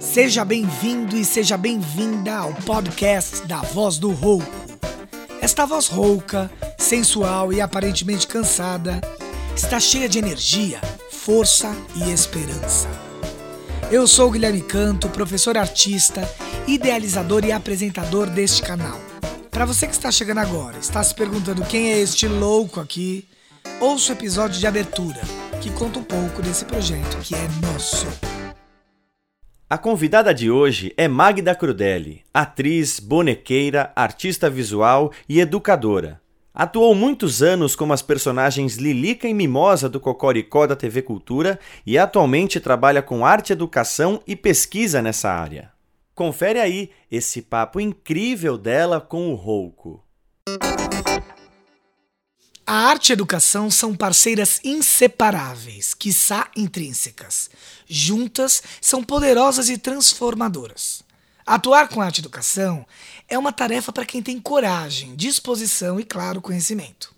Seja bem-vindo e seja bem-vinda ao podcast da Voz do Rouco. Esta voz rouca, sensual e aparentemente cansada está cheia de energia, força e esperança. Eu sou Guilherme Canto, professor artista, idealizador e apresentador deste canal. Para você que está chegando agora, está se perguntando quem é este louco aqui, ouça o episódio de abertura, que conta um pouco desse projeto que é nosso. A convidada de hoje é Magda Crudelli, atriz, bonequeira, artista visual e educadora. Atuou muitos anos como as personagens Lilica e Mimosa do Cocoricó da TV Cultura e atualmente trabalha com arte, educação e pesquisa nessa área. Confere aí esse papo incrível dela com o Rouco. A arte e a educação são parceiras inseparáveis, quiçá intrínsecas. Juntas, são poderosas e transformadoras. Atuar com arte e educação é uma tarefa para quem tem coragem, disposição e, claro, conhecimento.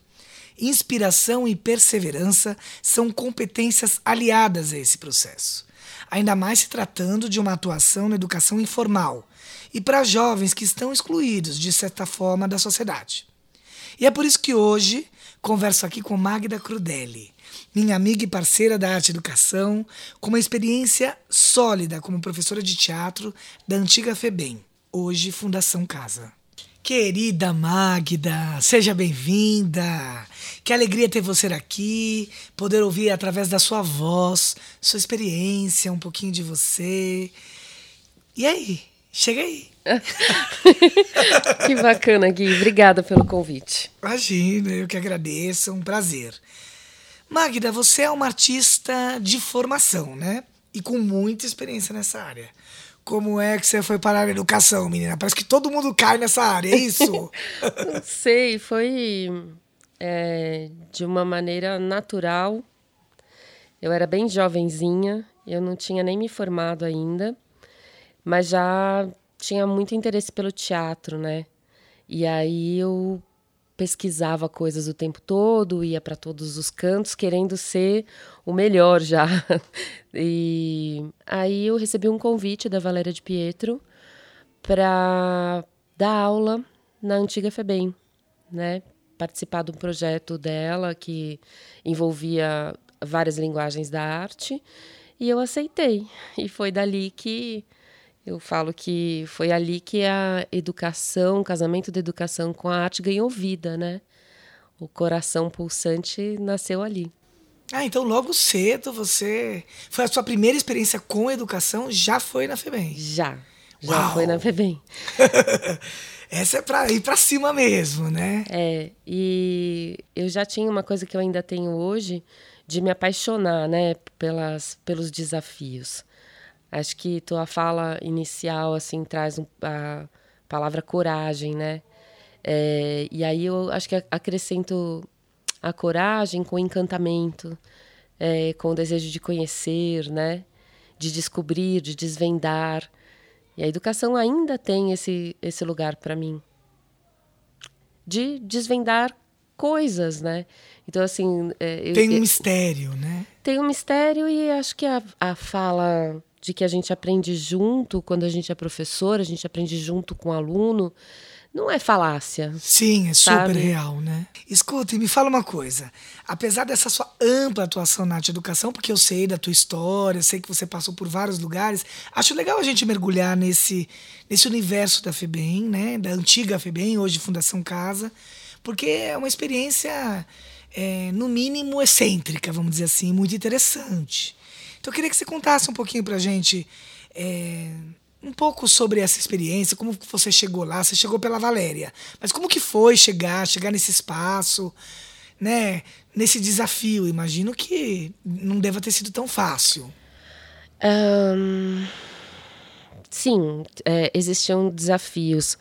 Inspiração e perseverança são competências aliadas a esse processo, ainda mais se tratando de uma atuação na educação informal e para jovens que estão excluídos, de certa forma, da sociedade. E é por isso que hoje converso aqui com Magda Crudelli, minha amiga e parceira da arte educação, com uma experiência sólida como professora de teatro da antiga FEBEM, hoje Fundação Casa. Querida Magda, seja bem-vinda. Que alegria ter você aqui, poder ouvir através da sua voz, sua experiência, um pouquinho de você. E aí, chega aí. que bacana, Gui. Obrigada pelo convite. Imagina, eu que agradeço, é um prazer. Magda, você é uma artista de formação, né? E com muita experiência nessa área. Como é que você foi parar na educação, menina? Parece que todo mundo cai nessa área, é isso? Não sei, foi é, de uma maneira natural. Eu era bem jovenzinha, eu não tinha nem me formado ainda, mas já tinha muito interesse pelo teatro, né? E aí eu pesquisava coisas o tempo todo, ia para todos os cantos querendo ser o melhor já. E aí eu recebi um convite da Valéria de Pietro para dar aula na antiga FEBEM, né? Participar de um projeto dela que envolvia várias linguagens da arte, e eu aceitei. E foi dali que eu falo que foi ali que a educação, o casamento da educação com a arte ganhou vida, né? O coração pulsante nasceu ali. Ah, então logo cedo você. Foi a sua primeira experiência com educação? Já foi na FEBEM? Já. Já Uau. foi na FEBEM. Essa é para ir para cima mesmo, né? É. E eu já tinha uma coisa que eu ainda tenho hoje de me apaixonar, né? Pelas, pelos desafios. Acho que tua fala inicial assim traz um, a palavra coragem, né? É, e aí eu acho que acrescento a coragem com o encantamento, é, com o desejo de conhecer, né? De descobrir, de desvendar. E a educação ainda tem esse, esse lugar para mim. De desvendar coisas, né? Então, assim. É, tem um mistério, né? Tem um mistério e acho que a, a fala de que a gente aprende junto quando a gente é professor, a gente aprende junto com o aluno, não é falácia. Sim, é super sabe? real, né? Escuta, e me fala uma coisa. Apesar dessa sua ampla atuação na arte educação, porque eu sei da tua história, sei que você passou por vários lugares, acho legal a gente mergulhar nesse, nesse universo da FEBEM, né? Da antiga FEBEM, hoje Fundação Casa, porque é uma experiência, é, no mínimo, excêntrica, vamos dizer assim, muito interessante. Então eu queria que você contasse um pouquinho pra gente é, um pouco sobre essa experiência, como você chegou lá, você chegou pela Valéria, mas como que foi chegar, chegar nesse espaço, né, nesse desafio? Imagino que não deva ter sido tão fácil. Um, sim, é, existiam desafios.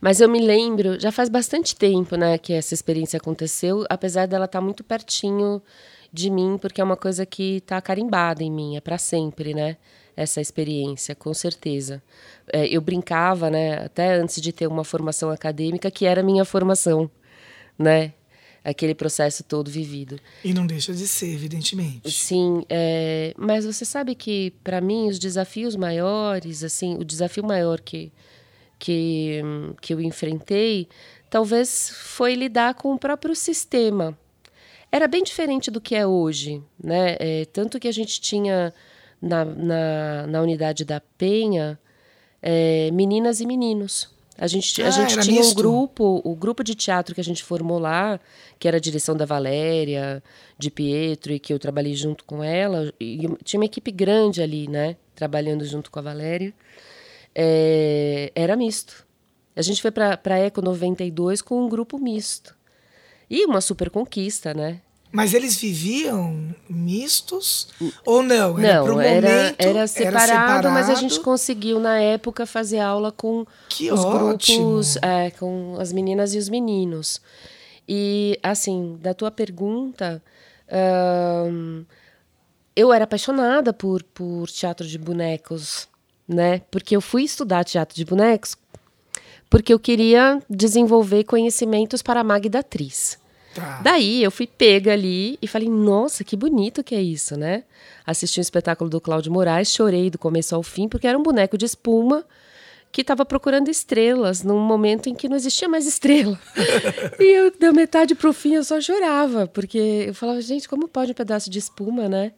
Mas eu me lembro, já faz bastante tempo, né, que essa experiência aconteceu, apesar dela estar tá muito pertinho de mim, porque é uma coisa que está carimbada em mim, é para sempre, né? Essa experiência, com certeza. É, eu brincava, né, até antes de ter uma formação acadêmica, que era minha formação, né? aquele processo todo vivido. E não deixa de ser, evidentemente. Sim, é, mas você sabe que para mim os desafios maiores, assim, o desafio maior que que que eu enfrentei, talvez foi lidar com o próprio sistema. Era bem diferente do que é hoje, né? É, tanto que a gente tinha na, na, na unidade da Penha é, meninas e meninos. A gente, Ah, a gente tinha um misto? grupo, o grupo de teatro que a gente formou lá, que era a direção da Valéria, de Pietro, e que eu trabalhei junto com ela. E tinha uma equipe grande ali, né? Trabalhando junto com a Valéria. É, era misto. A gente foi para a Eco 92 com um grupo misto. E uma super conquista, né? Mas eles viviam mistos ou não? Era Não, era, momento, era, separado, mas a gente separado. conseguiu, na época, fazer aula com Que os ótimo. grupos, é, com as meninas e os meninos. E, assim, da tua pergunta, ahn, eu era apaixonada por, por teatro de bonecos, né? Porque eu fui estudar teatro de bonecos porque eu queria desenvolver conhecimentos para a Magda atriz. Tá. Daí eu fui pega ali e falei, nossa, que bonito que é isso, né? Assisti um espetáculo do Cláudio Moraes, chorei do começo ao fim, porque era um boneco de espuma que estava procurando estrelas num momento em que não existia mais estrela. e eu, da metade pro fim, eu só chorava, porque eu falava, gente, como pode um pedaço de espuma, né?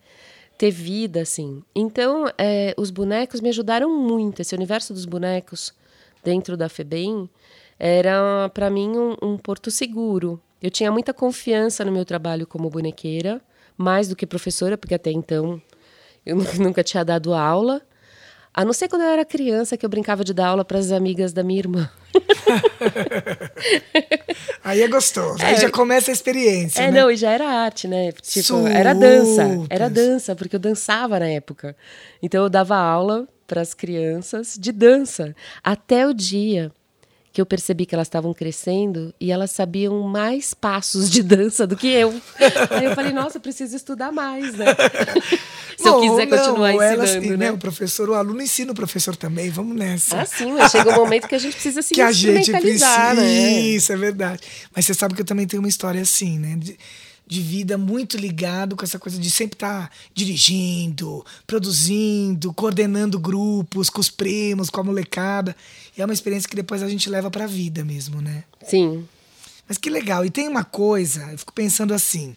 Ter vida, assim. Então, é, os bonecos me ajudaram muito. Esse universo dos bonecos dentro da FEBEM era, para mim, um, um porto seguro. Eu tinha muita confiança no meu trabalho como bonequeira, mais do que professora, porque até então eu nu- nunca tinha dado aula. A não ser quando eu era criança, que eu brincava de dar aula para as amigas da minha irmã. Aí é gostoso. Aí já começa a experiência. É, né? não, e já era arte, né? Tipo, era dança. Era Super. dança, porque eu dançava na época. Então eu dava aula para as crianças de dança. Até o dia que eu percebi que elas estavam crescendo e elas sabiam mais passos de dança do que eu. Aí eu falei, nossa, eu preciso estudar mais, né? Se eu Bom, quiser não, continuar ou elas- ensinando, né? né? O professor, o aluno ensina o professor também. Vamos nessa. Ah, sim, mas chega um momento que a gente precisa se que a gente precisa. instrumentalizar, né? Isso, é verdade. Mas você sabe que eu também tenho uma história assim, né? De, de vida muito ligado com essa coisa de sempre estar dirigindo, produzindo, coordenando grupos com os primos, com a molecada. E é uma experiência que depois a gente leva pra vida mesmo, né? Sim. Mas que legal. E tem uma coisa, eu fico pensando assim,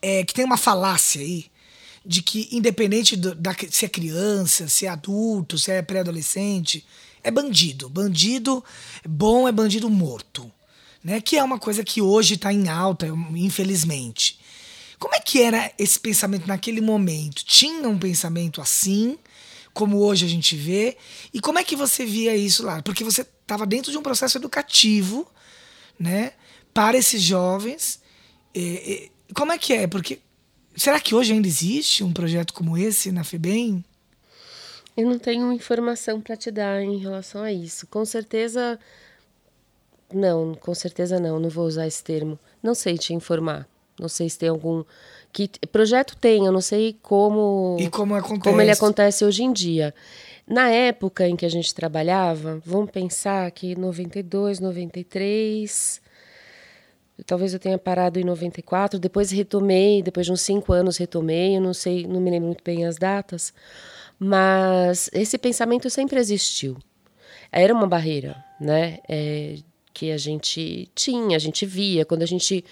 é, que tem uma falácia aí, de que independente do- da, se é criança, se é adulto, se é pré-adolescente, é bandido. Bandido bom é bandido morto. Né? Que é uma coisa que hoje está em alta, infelizmente. Como é que era esse pensamento naquele momento? Tinha um pensamento assim, como hoje a gente vê? E como é que você via isso lá? Porque você estava dentro de um processo educativo, né? Para esses jovens. É, é, como é que é? Porque será que hoje ainda existe um projeto como esse na FEBEM? Eu não tenho informação para te dar em relação a isso. Com certeza. Não, com certeza não, não vou usar esse termo. Não sei te informar. Não sei se tem algum. Que projeto tem, eu não sei como. E como acontece? Como ele acontece hoje em dia. Na época em que a gente trabalhava, vamos pensar que 92, 93. Talvez eu tenha parado em 94, depois retomei, depois de uns cinco anos retomei, eu não sei, não me lembro muito bem as datas, mas esse pensamento sempre existiu. Era uma barreira, né? É, que a gente tinha, a gente via, quando a gente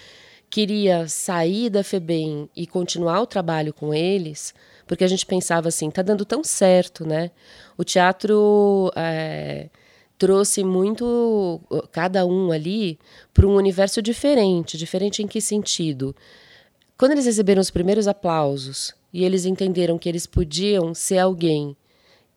queria sair da FEBEM e continuar o trabalho com eles, porque a gente pensava assim, tá dando tão certo, né? O teatro é, trouxe muito cada um ali para um universo diferente. Diferente em que sentido? Quando eles receberam os primeiros aplausos e eles entenderam que eles podiam ser alguém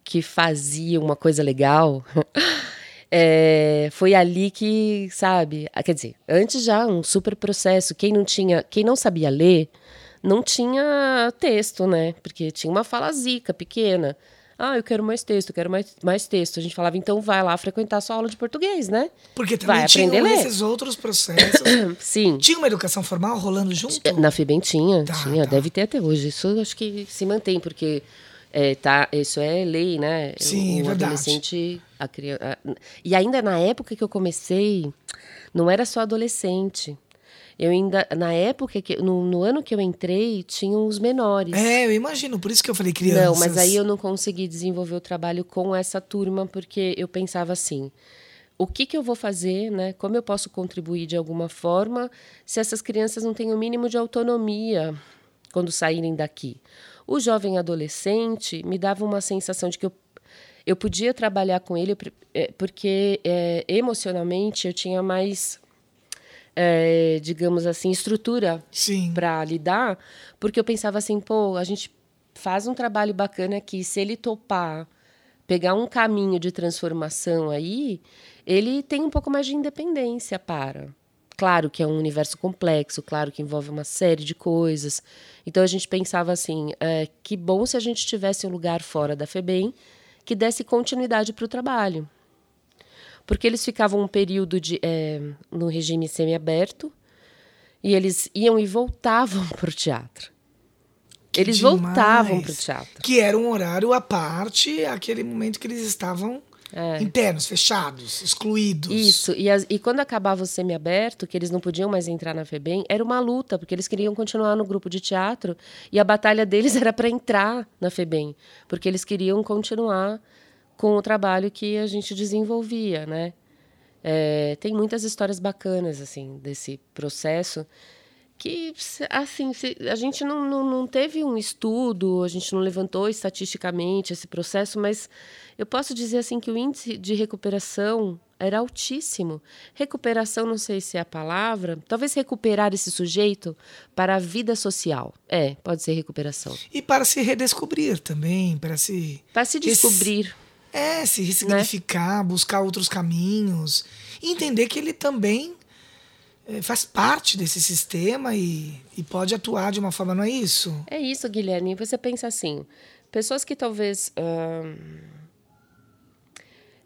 que fazia uma coisa legal, é, foi ali que, sabe, ah, quer dizer, antes já um super processo. Quem não tinha, quem não sabia ler, não tinha texto, né? Porque tinha uma fala zica pequena. Ah, eu quero mais texto, eu quero mais, mais texto. A gente falava, então vai lá frequentar sua aula de português, né? Porque também vai aprender a tinham ler. esses outros processos. Sim. Tinha uma educação formal rolando junto? Na FEBEM tinha, Tá, tinha, tá. deve ter até hoje. Isso acho que se mantém, porque é, tá, isso é lei, né? Sim, é o verdade. adolescente, a criança. E ainda na época que eu comecei, não era só adolescente. Eu ainda, na época, que, no, no ano que eu entrei, tinham os menores. É, eu imagino, por isso que eu falei crianças. Não, mas aí eu não consegui desenvolver o trabalho com essa turma, porque eu pensava assim: o que, que eu vou fazer, né? Como eu posso contribuir de alguma forma se essas crianças não têm o mínimo de autonomia quando saírem daqui? O jovem adolescente me dava uma sensação de que eu, eu podia trabalhar com ele é, porque é, emocionalmente eu tinha mais é, digamos assim, estrutura para lidar, porque eu pensava assim, pô, a gente faz um trabalho bacana aqui, se ele topar pegar um caminho de transformação aí, ele tem um pouco mais de independência para. Claro que é um universo complexo, claro que envolve uma série de coisas. Então a gente pensava assim, é, que bom se a gente tivesse um lugar fora da FEBEM que desse continuidade para o trabalho porque eles ficavam um período de, é, no regime semiaberto e eles iam e voltavam para o teatro. Que eles demais. voltavam para o teatro. Que era um horário à parte, aquele momento que eles estavam é. internos, fechados, excluídos. Isso. E, as, e quando acabava o semiaberto, que eles não podiam mais entrar na FEBEM, era uma luta, porque eles queriam continuar no grupo de teatro e a batalha deles era para entrar na FEBEM, porque eles queriam continuar com o trabalho que a gente desenvolvia, né? É, tem muitas histórias bacanas assim desse processo que assim a gente não, não, não teve um estudo a gente não levantou estatisticamente esse processo mas eu posso dizer assim que o índice de recuperação era altíssimo recuperação não sei se é a palavra talvez recuperar esse sujeito para a vida social é pode ser recuperação e para se redescobrir também para se para se descobrir é, se ressignificar, né? buscar outros caminhos. Entender que ele também faz parte desse sistema e, e pode atuar de uma forma, não é isso? É isso, Guilherme. Você pensa assim: pessoas que talvez.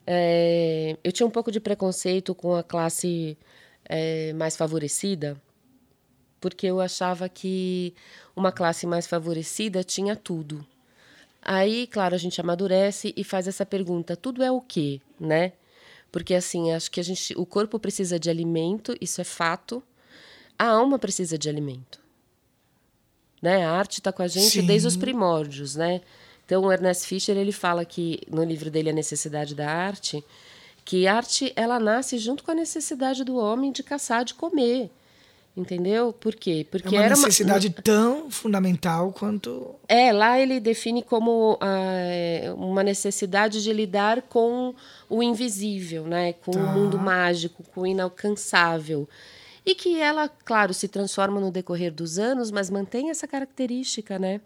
é, eu tinha um pouco de preconceito com a classe é, mais favorecida, porque eu achava que uma classe mais favorecida tinha tudo. Aí, claro, a gente amadurece e faz essa pergunta: tudo é o quê, né? Porque assim, acho que a gente, o corpo precisa de alimento, isso é fato. A alma precisa de alimento. Né? A arte está com a gente Sim. desde os primórdios, né? Então, o Ernest Fischer ele fala que no livro dele A Necessidade da Arte, que arte ela nasce junto com a necessidade do homem de caçar, de comer. Entendeu? Por quê? Porque é uma necessidade uma... tão fundamental quanto. É, lá ele define como uh, uma necessidade de lidar com o invisível, né? com tá. o mundo mágico, com o inalcançável. E que ela, claro, se transforma no decorrer dos anos, mas mantém essa característica, né?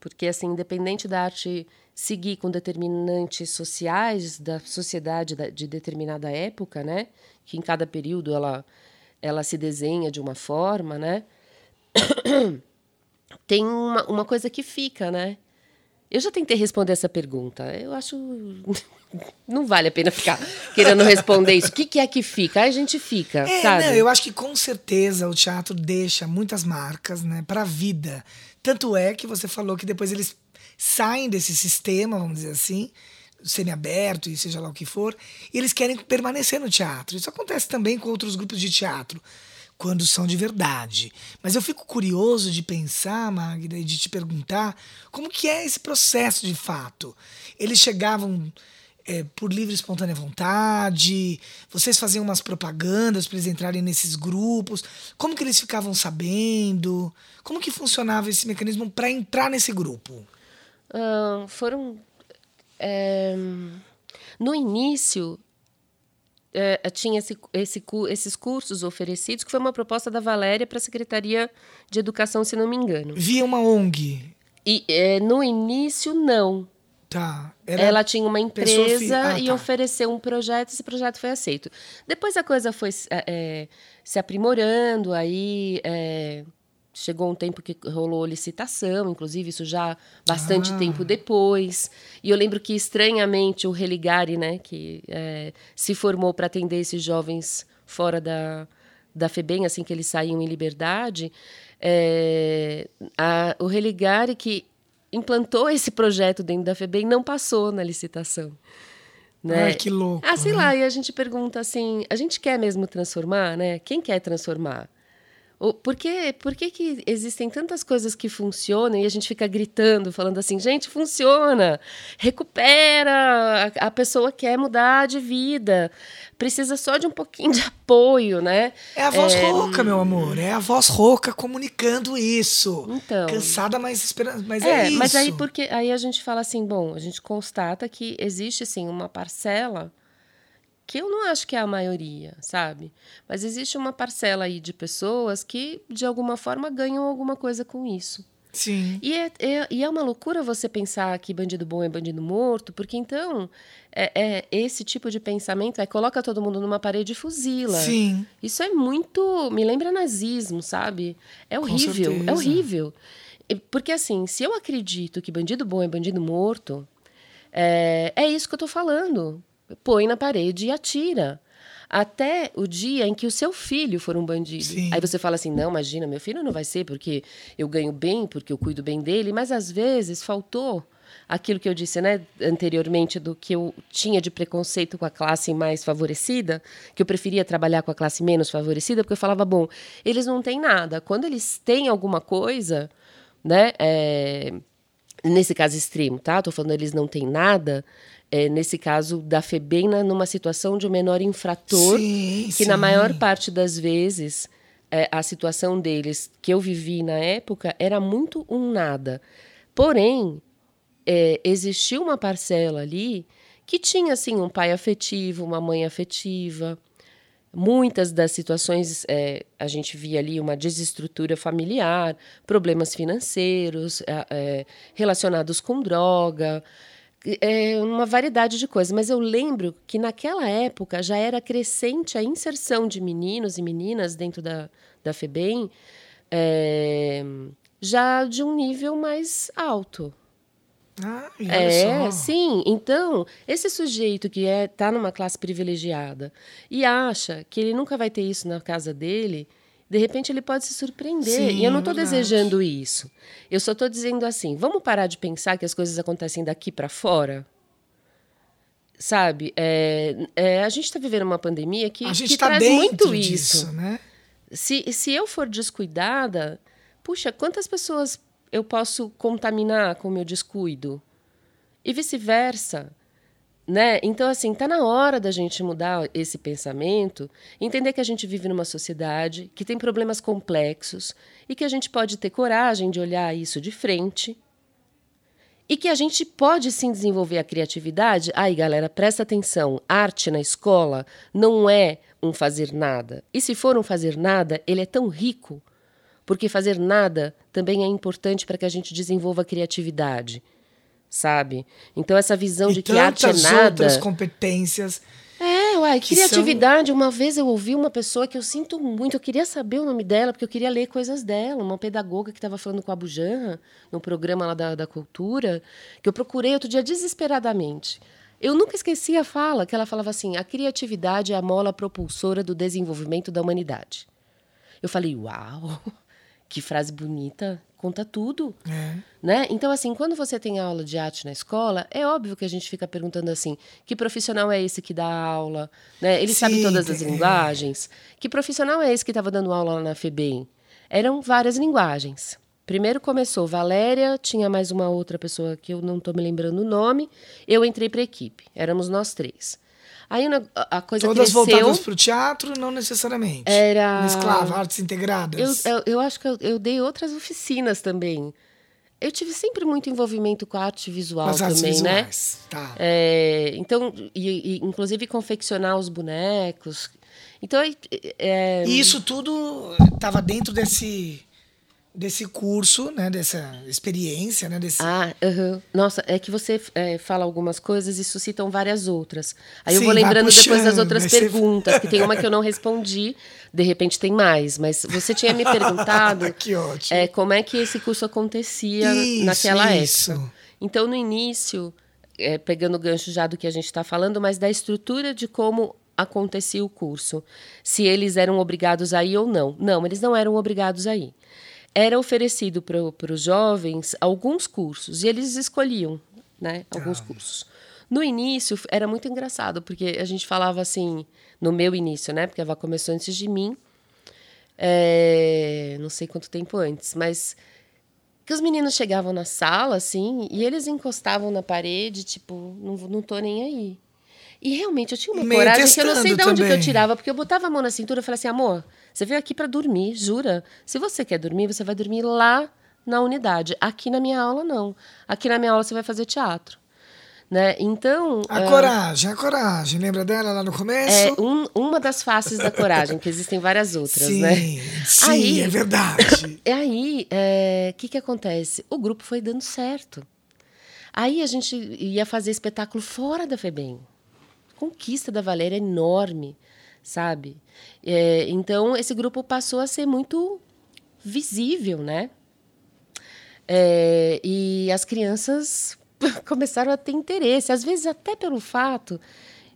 Porque, assim, independente da arte seguir com determinantes sociais da sociedade de determinada época, né? Que em cada período ela ela se desenha de uma forma, né? Tem uma, uma coisa que fica, né? Eu já tentei responder essa pergunta. Eu acho. Não vale a pena ficar querendo responder isso. O que, que é que fica? Aí a gente fica, é, sabe? Não, eu acho que com certeza o teatro deixa muitas marcas, né, para a vida. Tanto é que você falou que depois eles saem desse sistema, vamos dizer assim, semi-aberto e seja lá o que for, e eles querem permanecer no teatro. Isso acontece também com outros grupos de teatro, quando são de verdade. Mas eu fico curioso de pensar, Magda, e de te perguntar como que é esse processo de fato. Eles chegavam é, por livre e espontânea vontade? Vocês faziam umas propagandas para eles entrarem nesses grupos? Como que eles ficavam sabendo? Como que funcionava esse mecanismo para entrar nesse grupo? Uh, foram no início, é, tinha esse, esse, esses cursos oferecidos, que foi uma proposta da Valéria para a Secretaria de Educação, se não me engano. Via uma ONG? E, é, no início, não. Tá. Ela tinha uma empresa ah, e tá. ofereceu um projeto, esse projeto foi aceito. Depois a coisa foi é, é, se aprimorando, aí é, Chegou um tempo que rolou licitação, inclusive isso já bastante ah. tempo depois. E eu lembro que, estranhamente, o Religare, né, que é, se formou para atender esses jovens fora da, da FEBEM, assim que eles saíam em liberdade, é, a, o Religare que implantou esse projeto dentro da FEBEM não passou na licitação. Né? Ai, que louco. Ah, sei né? lá, e a gente pergunta assim: a gente quer mesmo transformar, né? Quem quer transformar? O- Por que, por que, que existem tantas coisas que funcionam e a gente fica gritando, falando assim, gente, funciona, recupera, a, a pessoa quer mudar de vida, precisa só de um pouquinho de apoio, né? É a voz rouca, meu amor. É a voz rouca comunicando isso. Então. Cansada, mas esperando. Mas é, É, isso. mas aí porque aí a gente fala assim, bom, a gente constata que existe sim uma parcela que eu não acho que é a maioria, sabe? Mas existe uma parcela aí de pessoas que de alguma forma ganham alguma coisa com isso. Sim. E é, é- e é uma loucura você pensar que bandido bom é bandido morto, porque então é, é esse tipo de pensamento é coloca todo mundo numa parede e fuzila. Sim. Isso é muito. Me lembra nazismo, sabe? É horrível. É horrível. Porque, assim, se eu acredito que bandido bom é bandido morto, é, é isso que eu tô falando. Põe na parede e atira. Até o dia em que o seu filho for um bandido. Sim. Aí você fala assim: não, imagina, meu filho não vai ser porque eu ganho bem, porque eu cuido bem dele, mas às vezes faltou aquilo que eu disse né, anteriormente do que eu tinha de preconceito com a classe mais favorecida, que eu preferia trabalhar com a classe menos favorecida, porque eu falava, bom, eles não têm nada. Quando eles têm alguma coisa, né? é, nesse caso extremo, tá? Tô falando eles não têm nada. É, nesse caso da FEBEM na- numa situação de um menor infrator, Sim, que na sim. maior parte das vezes é, a situação deles que eu vivi na época era muito um nada. Porém, é, existiu uma parcela ali que tinha assim um pai afetivo, uma mãe afetiva. Muitas das situações é, a gente via ali uma desestrutura familiar, problemas financeiros é, relacionados com droga, é, uma variedade de coisas. Mas eu lembro que naquela época já era crescente a inserção de meninos e meninas dentro da, da FEBEM, é, já de um nível mais alto. Ah, É, só. sim. Então, esse sujeito que é tá numa classe privilegiada e acha que ele nunca vai ter isso na casa dele, de repente ele pode se surpreender. Sim, e eu não estou desejando isso. Eu só estou dizendo assim: vamos parar de pensar que as coisas acontecem daqui para fora? Sabe? É, é, a gente está vivendo uma pandemia que, A gente que está traz muito disso, isso. né? Se, se eu for descuidada, puxa, quantas pessoas eu posso contaminar com o meu descuido? E vice-versa. Né? Então, assim, tá na hora da gente mudar esse pensamento, entender que a gente vive numa sociedade que tem problemas complexos e que a gente pode ter coragem de olhar isso de frente e que a gente pode sim desenvolver a criatividade. Aí, galera, presta atenção: arte na escola não é um fazer nada. E se for um fazer nada, ele é tão rico, porque fazer nada também é importante para que a gente desenvolva a criatividade. Sabe? Então, essa visão E de que arte é nada. outras competências. É, uai, criatividade. Uma vez eu ouvi uma pessoa que eu sinto muito, eu queria saber o nome dela, porque eu queria ler coisas dela, uma pedagoga que estava falando com a Bujanra, no programa lá da, da cultura, que eu procurei outro dia desesperadamente. Eu nunca esqueci a fala, que ela falava assim: a criatividade é a mola propulsora do desenvolvimento da humanidade. Eu falei, uau, que frase bonita, conta tudo. É. Né? Então, assim, quando você tem aula de arte na escola, é óbvio que a gente fica perguntando assim: que profissional é esse que dá aula? Né? Ele sabe Sim, todas as tem- linguagens? Que profissional é esse que estava dando aula lá na FEBEM? Eram várias linguagens. Primeiro começou Valéria, tinha mais uma outra pessoa que eu não estou me lembrando o nome. Eu entrei para a equipe, éramos nós três. Aí a coisa Todas cresceu. voltadas para o teatro, não necessariamente. Era- Mesclava, artes Eu, integradas. eu, eu acho que eu, eu dei outras oficinas também. Eu tive sempre muito envolvimento com a arte visual as artes também, né? Tá. É, então, e, e, inclusive confeccionar os bonecos. Então, é, E isso tudo estava dentro desse, desse curso, né? Dessa experiência, né? Desse... Ah, aham. nossa, é que você é, fala algumas coisas e suscitam várias outras. Aí eu Sim, vou vai lembrando depois das puxando, outras aí perguntas, que tem uma que eu não respondi, de repente tem mais. Mas você tinha me perguntado que ótimo. é, como é que esse curso acontecia Isso, naquela isso. época. Então, no início, é, pegando o gancho já do que a gente está falando, mas da estrutura de como acontecia o curso. Se eles eram obrigados a ir ou não. Não, eles não eram obrigados a ir. Era oferecido para os jovens alguns cursos e eles escolhiam né, alguns cursos. No início era muito engraçado, porque a gente falava assim, no meu início, né? Porque a Vá começou antes de mim. É, não sei quanto tempo antes, mas que os meninos chegavam na sala, assim, e eles encostavam na parede, tipo, não, não tô nem aí. E realmente eu tinha uma Meio coragem que eu não sei de onde que eu tirava, porque eu botava a mão na cintura e falava assim, amor, você veio aqui para dormir, jura? Se você quer dormir, você vai dormir lá na unidade. Aqui na minha aula, não. Aqui na minha aula você vai fazer teatro. Né? Então. A ah, coragem, a coragem. Lembra dela lá no começo? é um- uma das faces da coragem, que existem várias outras, sim, né? sim, Aí- é verdade. E aí, o que, que acontece? O grupo foi dando certo. Aí a gente ia fazer espetáculo fora da FEBEM. Conquista da Valéria é enorme, sabe? É, então, esse grupo passou a ser muito visível, né? É, e as crianças começaram a ter interesse, às vezes até pelo fato.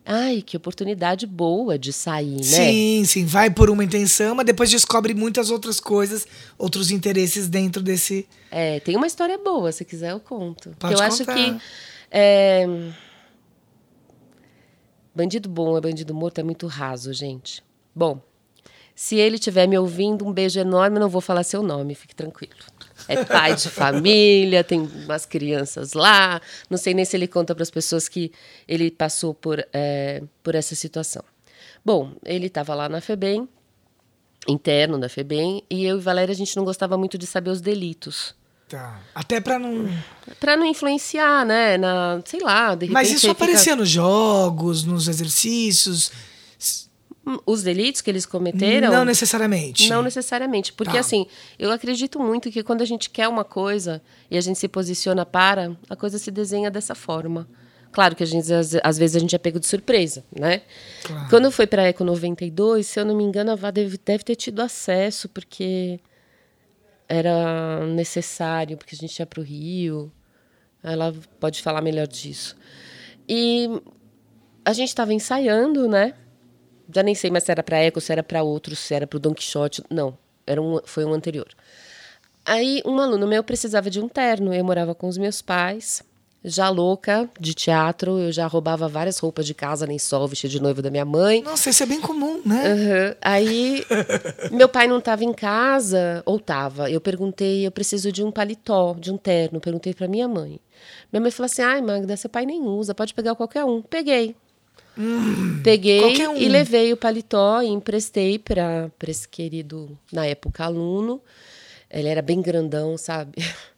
Ai, que oportunidade boa de sair, né? Sim, sim, vai por uma intenção, mas depois descobre muitas outras coisas, outros interesses dentro desse. É, tem uma história boa, se quiser eu conto. Pode eu acho contar. que é, bandido bom é bandido morto é muito raso, gente. Bom, se ele estiver me ouvindo, um beijo enorme, não vou falar seu nome, fique tranquilo. É pai de família, tem umas crianças lá. Não sei nem se ele conta para as pessoas que ele passou por, é, por essa situação. Bom, ele estava lá na FEBEM, interno da FEBEM, e eu e Valéria, a gente não gostava muito de saber os delitos. Tá. Até pra não. Pra não influenciar, né? Na, sei lá, de repente. Mas isso fica- aparecia nos jogos, nos exercícios. Os delitos que eles cometeram. Não necessariamente. Não necessariamente. Porque, Tá. assim, eu acredito muito que quando a gente quer uma coisa e a gente se posiciona para, a coisa se desenha dessa forma. Claro que a gente, às, às vezes a gente é pego de surpresa, né? Claro. Quando foi para a Eco 92, se eu não me engano, a Vá deve, deve ter tido acesso, porque era necessário, porque a gente ia para o Rio. Ela pode falar melhor disso. E a gente estava ensaiando, né? Já nem sei mais se era para Eco, se era para outro, se era para o Don Quixote. Não, era um, foi um anterior. Aí um aluno meu precisava de um terno. Eu morava com os meus pais, já louca de teatro. Eu já roubava várias roupas de casa, nem sol, vestido de noivo da minha mãe. Nossa, isso é bem comum, né? Aham. Aí, meu pai não estava em casa, ou estava. Eu perguntei, eu preciso de um paletó, de um terno. Perguntei para minha mãe. Minha mãe falou assim: ai, Magda, seu pai nem usa, pode pegar qualquer um. Peguei. Peguei qualquer um. e levei o paletó e emprestei para esse querido, na época, aluno. Ele era bem grandão, sabe?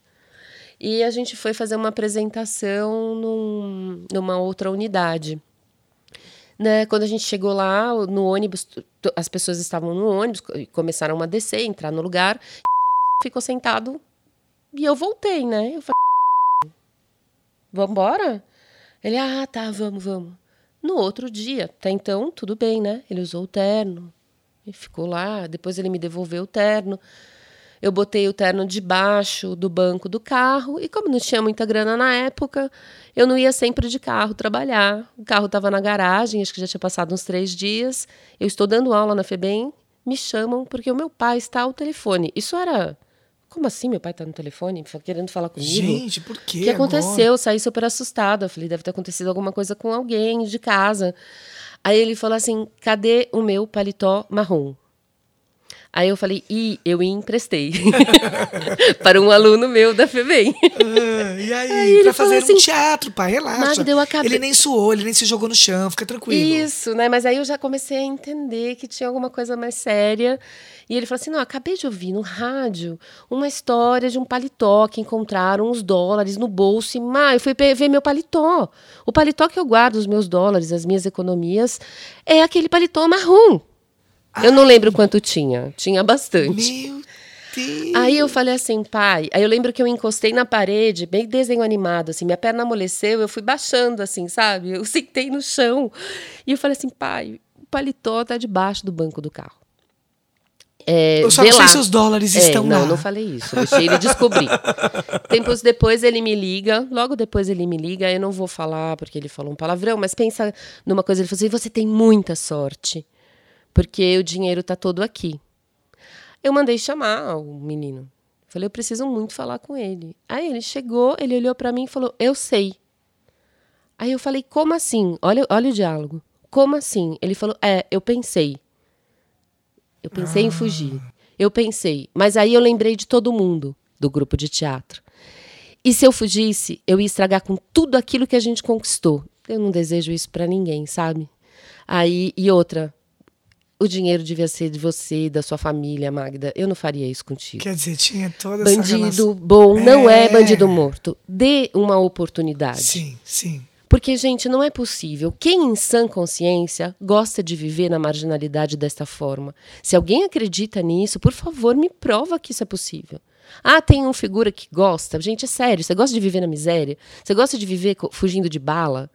E a gente foi fazer uma apresentação num- numa outra unidade. Né, quando a gente chegou lá, no ônibus, as pessoas estavam no ônibus começaram a descer, entrar no lugar. Ficou sentado e eu voltei, né? Eu falei, vamos embora? Ele, ah, tá, vamos, vamos. No outro dia, até então, tudo bem, né? Ele usou o terno e ficou lá. Depois ele me devolveu o terno. Eu botei o terno debaixo do banco do carro e como não tinha muita grana na época, eu não ia sempre de carro trabalhar. O carro estava na garagem, acho que já tinha passado uns três dias. Eu estou dando aula na FEBEM, me chamam porque o meu pai está ao telefone. Isso era... Como assim meu pai está no telefone, querendo falar comigo? Gente, por O quê? que agora? aconteceu? Eu saí super assustada. Eu falei, deve ter acontecido alguma coisa com alguém de casa. Aí ele falou assim: cadê o meu paletó marrom? Aí eu falei, ih, eu emprestei para um aluno meu da FEBEM. Ah, e aí, Aí pra fazer assim, um teatro, pai, relaxa. Magda, eu acabei- Ele nem suou, ele nem se jogou no chão, fica tranquilo. Isso, né? Mas aí eu já comecei a entender que tinha alguma coisa mais séria. E ele falou assim: não, acabei de ouvir no rádio uma história de um paletó que encontraram uns dólares no bolso. E, má, eu fui ver meu paletó. O paletó que eu guardo os meus dólares, as minhas economias, é aquele paletó marrom. Eu não lembro quanto tinha. Tinha bastante. Meu Deus. Aí eu falei assim, pai. Aí eu lembro que eu encostei na parede, bem desenho animado, assim, minha perna amoleceu, eu fui baixando, assim, sabe? Eu sentei no chão. E eu falei assim, pai, o paletó tá debaixo do banco do carro. É, Eu só não sei se os dólares É, estão não, lá. não falei isso. Deixei ele descobrir. Tempos depois ele me liga. Logo depois ele me liga. Eu não vou falar porque ele falou um palavrão, mas pensa numa coisa. Ele falou assim: você tem muita sorte, porque o dinheiro tá todo aqui. Eu mandei chamar o menino. Falei: eu preciso muito falar com ele. Aí ele chegou, ele olhou para mim e falou: eu sei. Aí eu falei, como assim? Olha, olha o diálogo. Como assim? Ele falou, é, eu pensei. Eu pensei ah. em fugir. Eu pensei. Mas aí eu lembrei de todo mundo do grupo de teatro. E se eu fugisse, eu ia estragar com tudo aquilo que a gente conquistou. Eu não desejo isso para ninguém, sabe? Aí, e outra, o dinheiro devia ser de você, da sua família, Magda. Eu não faria isso contigo. Quer dizer, tinha toda bandido essa Bandido bom é... não é bandido morto. Dê uma oportunidade. Sim, sim. Porque, gente, não é possível. Quem em sã consciência gosta de viver na marginalidade desta forma? Se alguém acredita nisso, por favor, me prova que isso é possível. Ah, tem uma figura que gosta. Gente, é sério. Você gosta de viver na miséria? Você gosta de viver fugindo de bala?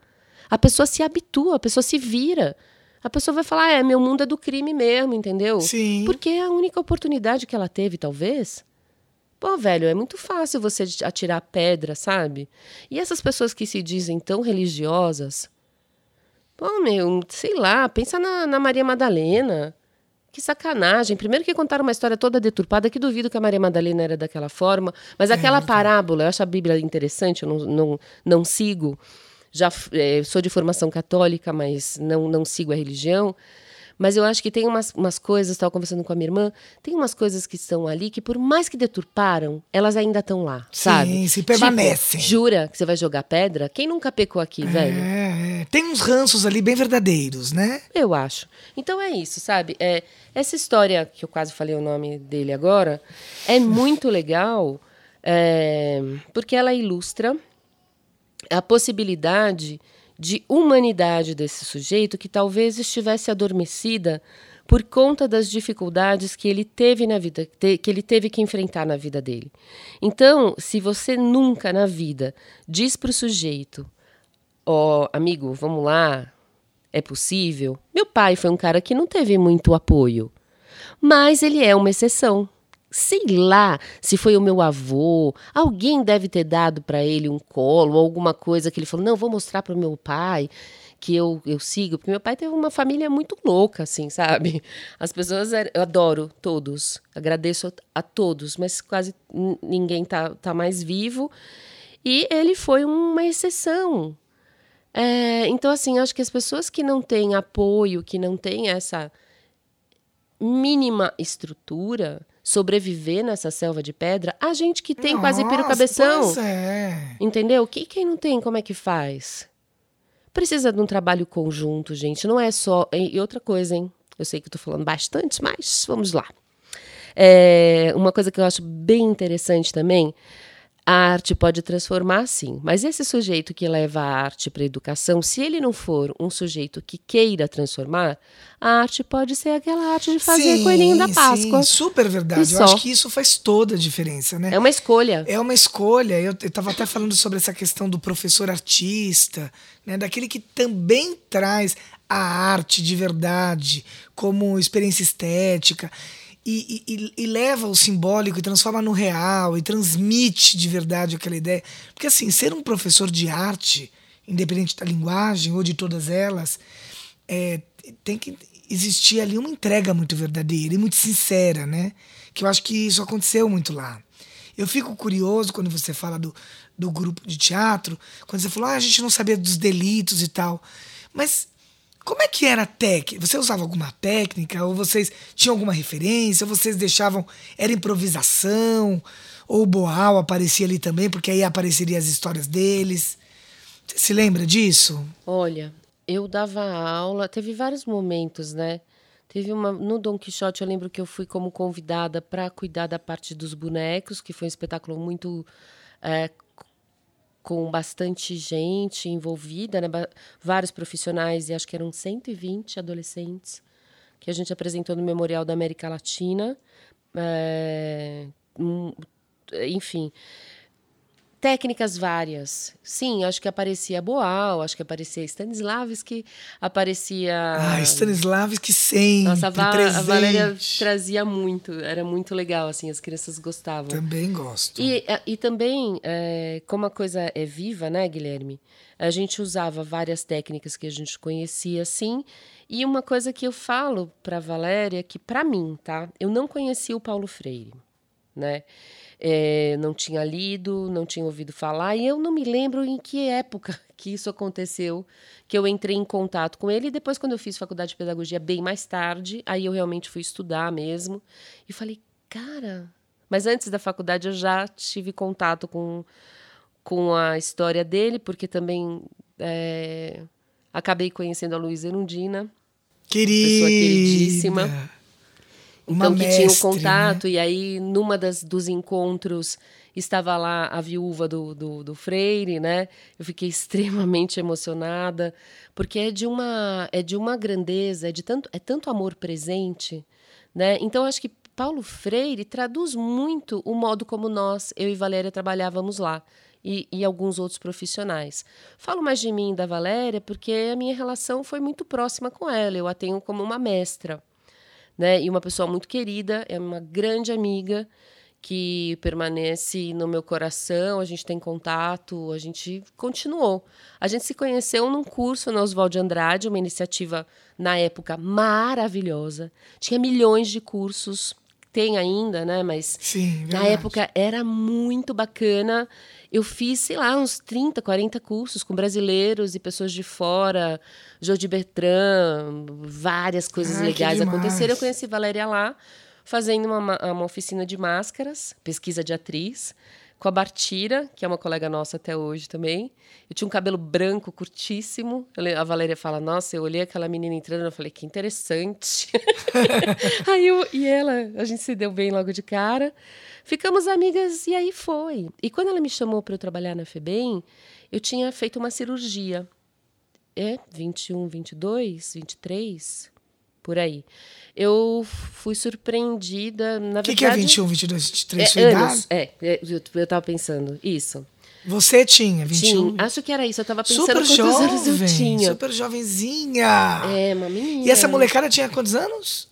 A pessoa se habitua, a pessoa se vira. A pessoa vai falar, ah, é, meu mundo é do crime mesmo, entendeu? Sim. Porque é a única oportunidade que ela teve, talvez. Pô, velho, é muito fácil você atirar pedra, sabe? E essas pessoas que se dizem tão religiosas. Pô, meu, sei lá, pensa na, na Maria Madalena. Que sacanagem. Primeiro que contaram uma história toda deturpada, que duvido que a Maria Madalena era daquela forma. Mas é, aquela parábola, eu acho a Bíblia interessante, eu não, não, não sigo. Já é, sou de formação católica, mas não, não sigo a religião. Mas eu acho que tem umas, umas coisas, estava conversando com a minha irmã, tem umas coisas que estão ali que, por mais que deturparam, elas ainda estão lá, Sim, sabe? se permanecem. Tipo, jura que você vai jogar pedra? Quem nunca pecou aqui, é, velho? É. Tem uns ranços ali bem verdadeiros, né? Eu acho. Então é isso, sabe? É, essa história, que eu quase falei o nome dele agora, é muito legal, é, porque ela ilustra a possibilidade de humanidade desse sujeito que talvez estivesse adormecida por conta das dificuldades que ele teve na vida, que ele teve que enfrentar na vida dele. Então, se você nunca na vida diz para o sujeito, ó, oh, amigo, vamos lá, é possível. Meu pai foi um cara que não teve muito apoio, mas ele é uma exceção sei lá se foi o meu avô, alguém deve ter dado para ele um colo, alguma coisa que ele falou: não, vou mostrar para o meu pai que eu, eu sigo, porque meu pai teve uma família muito louca, assim, sabe? As pessoas, eu adoro todos, agradeço a, a todos, mas quase ninguém tá, tá mais vivo. E ele foi uma exceção. É, então, assim, acho que as pessoas que não têm apoio, que não têm essa mínima estrutura, sobreviver nessa selva de pedra, a gente que tem Nossa, quase piro cabeção. É. Entendeu? Que, quem não tem, como é que faz? Precisa de um trabalho conjunto, gente. Não é só. E outra coisa, hein? Eu sei que estou falando bastante, mas vamos lá. É, uma coisa que eu acho bem interessante também a arte pode transformar, sim, mas esse sujeito que leva a arte para a educação, se ele não for um sujeito que queira transformar, a arte pode ser aquela arte de fazer sim, coelhinho da Páscoa. Sim, super verdade. Eu acho que isso faz toda a diferença, né? É uma escolha. É uma escolha. Eu estava até falando sobre essa questão do professor artista, né? daquele que também traz a arte de verdade como experiência estética e, e, e, leva o simbólico e transforma no real e transmite de verdade aquela ideia. Porque, assim, ser um professor de arte, independente da linguagem ou de todas elas, é, tem que existir ali uma entrega muito verdadeira e muito sincera, né? Que eu acho que isso aconteceu muito lá. Eu fico curioso quando você fala do, do grupo de teatro, quando você falou, ah, a gente não sabia dos delitos e tal. Mas como é que era a técnica? Você usava alguma técnica? Ou vocês tinham alguma referência? Ou vocês deixavam. Era improvisação? Ou o Boal aparecia ali também, porque aí apareceriam as histórias deles? Você se lembra disso? Olha, eu dava aula, teve vários momentos, né? Teve uma. No Dom Quixote, eu lembro que eu fui como convidada para cuidar da parte dos bonecos, que foi um espetáculo muito é, com bastante gente envolvida, né? vários profissionais, e acho que eram 120 adolescentes, que a gente apresentou no Memorial da América Latina. É, enfim, técnicas várias. Sim, acho que aparecia Boal, acho que aparecia Stanislavski, aparecia. Ah, Stanislavski sempre. Nossa, a, Va presente. a Valéria trazia muito, era muito legal, assim, as crianças gostavam. Também gosto. E, e também, é, como a coisa é viva, né, Guilherme? A gente usava várias técnicas que a gente conhecia, sim. E uma coisa que eu falo para Valéria, que para mim, tá? Eu não conhecia o Paulo Freire. né? É, não tinha lido, não tinha ouvido falar, e eu não me lembro em que época que isso aconteceu, que eu entrei em contato com ele. E depois, quando eu fiz faculdade de pedagogia, bem mais tarde, aí eu realmente fui estudar mesmo. E falei, cara. Mas antes da faculdade, eu já tive contato com, com a história dele, porque também é, acabei conhecendo a Luísa Erundina. Querida. Pessoa queridíssima. Uma Então, que mestre, tinha um contato, né? e aí, numa das, dos encontros, estava lá a viúva do, do, do Freire, né? Eu fiquei extremamente emocionada, porque é de uma, é de uma grandeza, é, de tanto, é tanto amor presente, né? Então, acho que Paulo Freire traduz muito o modo como nós, eu e Valéria, trabalhávamos lá. E, e alguns outros profissionais. Falo mais de mim e da Valéria porque a minha relação foi muito próxima com ela. Eu a tenho como uma mestra né? E uma pessoa muito querida, é uma grande amiga que permanece no meu coração, a gente tem contato, a gente continuou. A gente se conheceu num curso na Oswald de Andrade, uma iniciativa na época maravilhosa. Tinha milhões de cursos, tem ainda, né? Mas Sim, na época era muito bacana. Eu fiz, sei lá, uns 30, 40 cursos com brasileiros e pessoas de fora, Jodi Bertrand, várias coisas Ai, legais aconteceram. Eu conheci Valéria lá, fazendo uma, ma- uma oficina de máscaras, pesquisa de atriz, com a Bartira, que é uma colega nossa até hoje também. Eu tinha um cabelo branco, curtíssimo. Eu A Valéria fala, nossa, eu olhei aquela menina entrando, eu falei, que interessante. aí eu e ela, a gente se deu bem logo de cara. Ficamos amigas e aí foi. E quando ela me chamou para eu trabalhar na FEBEM, eu tinha feito uma cirurgia. É, 21, 22, 23, por aí. Eu fui surpreendida, na O que, verdade... que é 21, 22, 23? É, sua anos, idade? é, é, eu, eu tava pensando, isso. Você tinha 21. Tinha, acho que era isso, eu tava pensando super quantos jovem, anos eu tinha. super jovenzinha. É, uma menina. E essa molecada tinha quantos anos?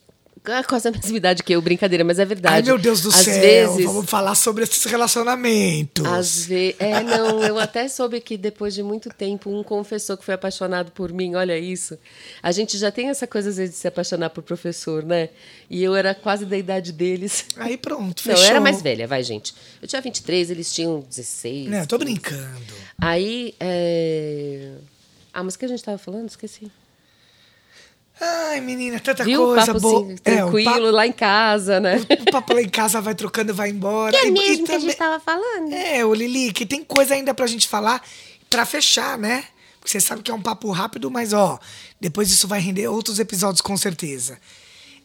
Quase a mesma idade que eu, brincadeira, mas é verdade. Ai, meu Deus do Às céu. Vezes, Vamos falar sobre esses relacionamentos. Às vezes. É, não, eu até soube que depois de muito tempo um confessou que foi apaixonado por mim, olha isso. A gente já tem essa coisa, às vezes, de se apaixonar por professor, né? E eu era quase da idade deles. Aí pronto, Não, fechou. eu era mais velha, vai, gente. Eu tinha 23, eles tinham 16. Não, eu tô 15. brincando. Aí. É... Ah, mas o que a gente tava falando? Esqueci. Ai, menina, tanta Viu? coisa Papo boa. assim, É, o tranquilo, lá em casa, né? papo, o papo lá em casa vai trocando, vai embora. Que é E- e mesmo que a também- gente tava falando. É, ô Lili, que tem coisa ainda pra gente falar pra fechar, né? Porque você sabe que é um papo rápido, mas ó, depois isso vai render outros episódios com certeza.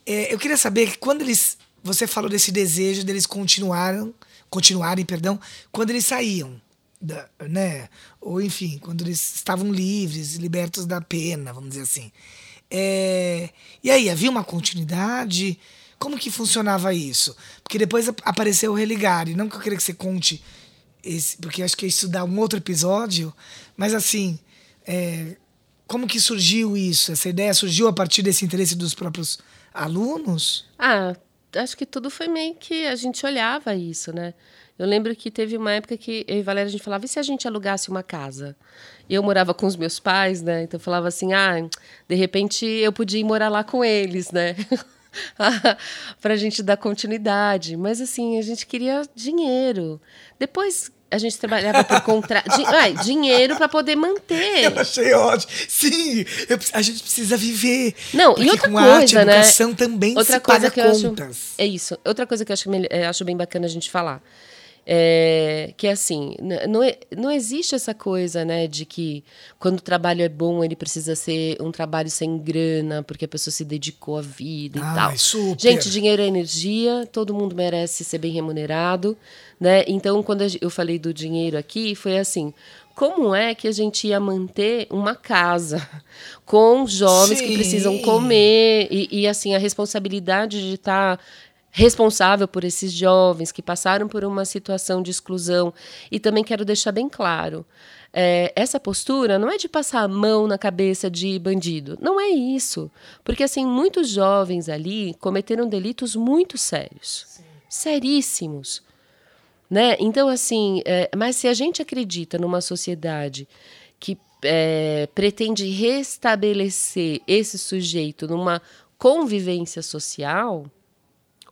É, eu queria saber que quando eles. Você falou desse desejo deles continuaram, continuarem, perdão, quando eles saíam, da, né? Ou enfim, quando eles estavam livres, libertos da pena, vamos dizer assim. É, e aí, havia uma continuidade? Como que funcionava isso? Porque depois ap- apareceu o Religare. Não que eu queria que você conte, esse, porque acho que isso dá um outro episódio, mas assim, é, como que surgiu isso? Essa ideia surgiu a partir desse interesse dos próprios alunos? Ah, acho que tudo foi meio que a gente olhava isso, né? Eu lembro que teve uma época que eu e Valéria a gente falava, e se a gente alugasse uma casa? E eu morava com os meus pais, né? Então eu falava assim, ah, de repente eu podia ir morar lá com eles, né? pra gente dar continuidade. Mas assim, a gente queria dinheiro. Depois a gente trabalhava por contrato. Di dinheiro para poder manter. Eu achei ótimo. Sim, eu a gente precisa viver. Não, Porque e outra com arte, coisa, né? educação também outra se coisa paga que eu acho contas. é isso. Outra coisa que eu acho, eu acho bem bacana a gente falar é que assim n- não, é- não existe essa coisa, né, de que quando o trabalho é bom ele precisa ser um trabalho sem grana porque a pessoa se dedicou à vida e Ai, tal. super. Gente, dinheiro é energia, todo mundo merece ser bem remunerado, né? Então, quando eu falei do dinheiro aqui, foi assim: como é que a gente ia manter uma casa com jovens que Sim. precisam comer e, e, assim a responsabilidade de estar responsável por esses jovens que passaram por uma situação de exclusão e também quero deixar bem claro é, essa postura não é de passar a mão na cabeça de bandido. Não é isso. Porque, assim, muitos jovens ali cometeram delitos muito sérios. Seríssimos. Né? Então, assim, é, mas se a gente acredita numa sociedade que é, pretende restabelecer esse sujeito numa convivência social,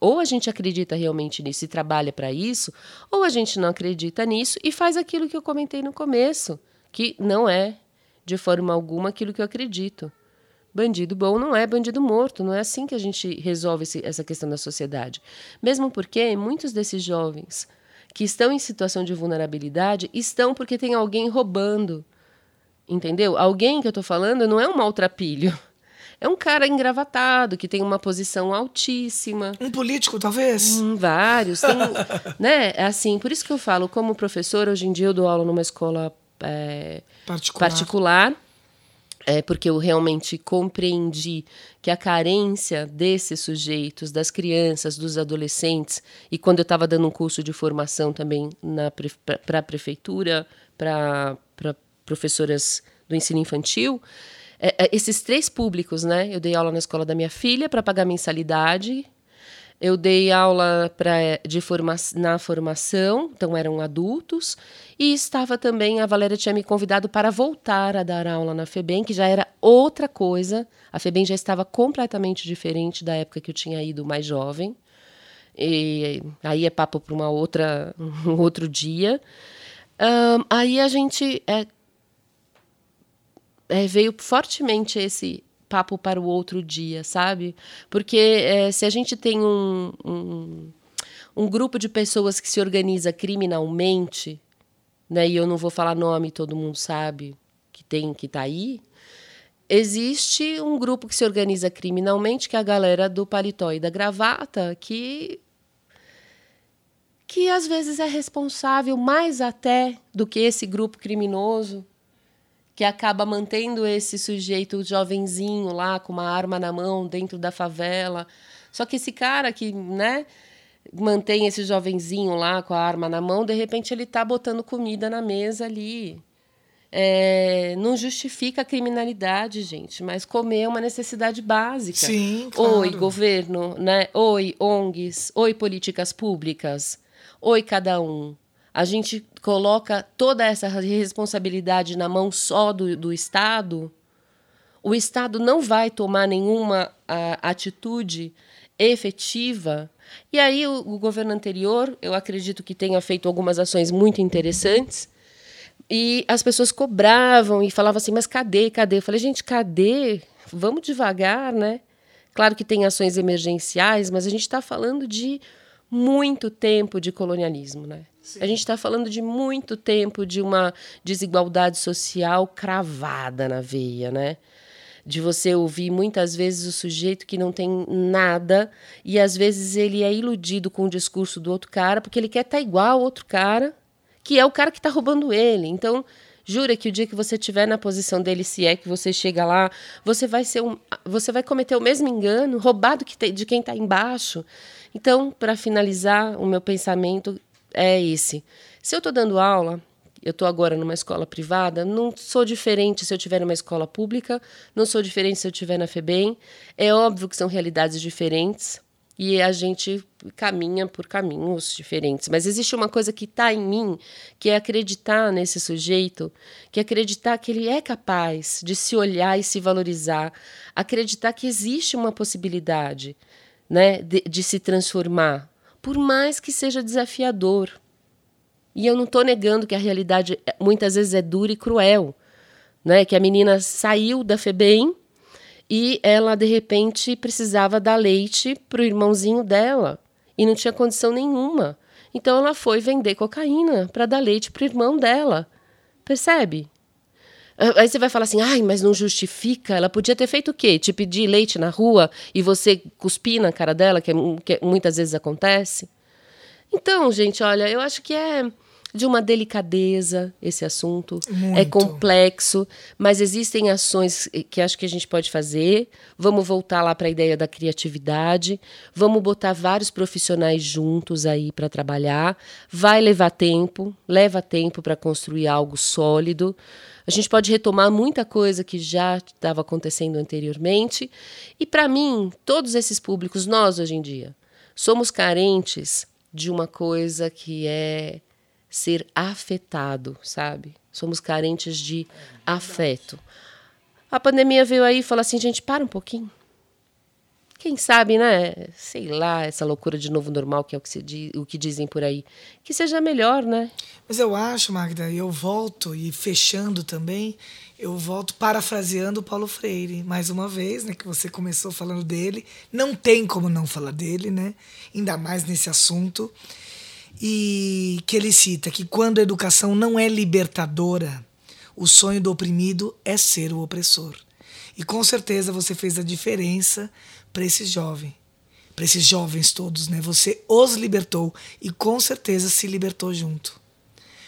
Ou a gente acredita realmente nisso e trabalha para isso, ou a gente não acredita nisso e faz aquilo que eu comentei no começo, que não é de forma alguma aquilo que eu acredito. Bandido bom não é bandido morto, não é assim que a gente resolve esse, essa questão da sociedade. Mesmo porque muitos desses jovens que estão em situação de vulnerabilidade estão porque tem alguém roubando. Entendeu? Alguém que eu estou falando não é um maltrapilho. É um cara engravatado, que tem uma posição altíssima. Um político, talvez? Hum, vários. Tem, né? É assim, por isso que eu falo, como professor, hoje em dia eu dou aula numa escola é, particular. particular é porque eu realmente compreendi que a carência desses sujeitos, das crianças, dos adolescentes, e quando eu estava dando um curso de formação também para a prefeitura, para professoras do ensino infantil, é, é, esses três públicos, né? Eu dei aula na escola da minha filha para pagar mensalidade. Eu dei aula pra, de forma, na formação, então eram adultos, e estava também, a Valéria tinha me convidado para voltar a dar aula na FEBEM, que já era outra coisa. A FEBEM já estava completamente diferente da época que eu tinha ido mais jovem. E aí é papo para uma outra, um outro dia. Um, aí a gente é, é, veio fortemente esse papo para o outro dia, sabe? Porque é, se a gente tem um, um, um, grupo de pessoas que se organiza criminalmente, né, e eu não vou falar nome, todo mundo sabe que tem que tá aí, existe um grupo que se organiza criminalmente, que é a galera do paletó e da gravata, que que às vezes é responsável mais até do que esse grupo criminoso que acaba mantendo esse sujeito jovenzinho lá com uma arma na mão dentro da favela. Só que esse cara que, né, mantém esse jovenzinho lá com a arma na mão, de repente ele está botando comida na mesa ali. É, não justifica a criminalidade, gente, mas comer é uma necessidade básica. Sim, claro. Oi, governo, né? Oi, ONGs, oi, políticas públicas, oi, cada um a gente coloca toda essa responsabilidade na mão só do, do Estado, o Estado não vai tomar nenhuma a, atitude efetiva. E aí o, o, governo anterior, eu acredito que tenha feito algumas ações muito interessantes. E as pessoas cobravam e falavam assim: "Mas cadê? Cadê?" Eu falei: "Gente, cadê? Vamos devagar, né?" Claro que tem ações emergenciais, mas a gente está falando de muito tempo de colonialismo, né? Sim. A gente está falando de muito tempo de uma desigualdade social cravada na veia, né? De você ouvir muitas vezes o sujeito que não tem nada e às vezes ele é iludido com o discurso do outro cara porque ele quer estar tá igual ao outro cara, que é o cara que está roubando ele. Então, jura que o dia que você estiver na posição dele, se é que você chega lá, você vai ser um, você vai cometer o mesmo engano, roubado que de quem está embaixo. Então, para finalizar, o meu pensamento é esse. Se eu estou dando aula, eu estou agora numa escola privada, não sou diferente se eu estiver numa escola pública, não sou diferente se eu estiver na FEBEM. É óbvio que são realidades diferentes e a gente caminha por caminhos diferentes. Mas existe uma coisa que está em mim, que é acreditar nesse sujeito, que é acreditar que ele é capaz de se olhar e se valorizar, acreditar que existe uma possibilidade né, de, de se transformar, por mais que seja desafiador. E eu não estou negando que a realidade é, muitas vezes é dura e cruel, né? Que a menina saiu da FEBEM e ela de repente precisava dar leite para o irmãozinho dela e não tinha condição nenhuma. Então ela foi vender cocaína para dar leite para o irmão dela. Percebe? Ah, aí você vai falar assim, ai, mas não justifica. Ela podia ter feito o quê? Te pedir leite na rua e você cuspir na cara dela, que, é, que muitas vezes acontece? Então, gente, olha, eu acho que é de uma delicadeza esse assunto. É Muito. É complexo, mas existem ações que acho que a gente pode fazer. Vamos voltar lá para a ideia da criatividade. Vamos botar vários profissionais juntos aí para trabalhar. Vai levar tempo, leva tempo para construir algo sólido. A gente pode retomar muita coisa que já estava acontecendo anteriormente. E para mim, todos esses públicos, nós hoje em dia, somos carentes de uma coisa que é ser afetado, sabe? Somos carentes de afeto. A pandemia veio aí e falou assim, gente, para um pouquinho. Quem sabe, né? Sei lá, essa loucura de novo normal, que é o que, se diz, o que dizem por aí, que seja melhor, né? Mas eu acho, Magda, eu volto, e fechando também, eu volto parafraseando Paulo Freire, mais uma vez, né? Que você começou falando dele. Não tem como não falar dele, né? Ainda mais nesse assunto. E que ele cita que quando a educação não é libertadora, o sonho do oprimido é ser o opressor. E com certeza você fez a diferença para esse jovem, para esses jovens todos, né? Você os libertou e com certeza se libertou junto.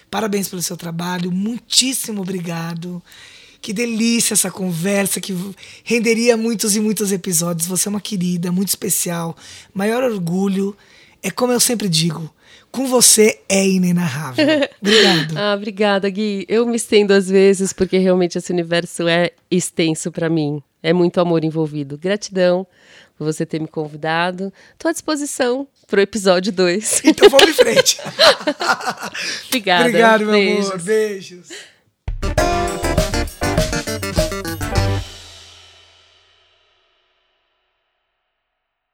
Parabéns pelo seu trabalho, muitíssimo obrigado. Que delícia essa conversa que renderia muitos e muitos episódios. Você é uma querida, muito especial. Maior orgulho é como eu sempre digo, com você é inenarrável. Obrigado. ah, obrigada, Gui. Eu me estendo às vezes porque realmente esse universo é extenso para mim. É muito amor envolvido. Gratidão por você ter me convidado. Estou à disposição para o episódio 2. Então vamos em frente. Obrigada. Obrigado, meu Beijos. amor. Beijos.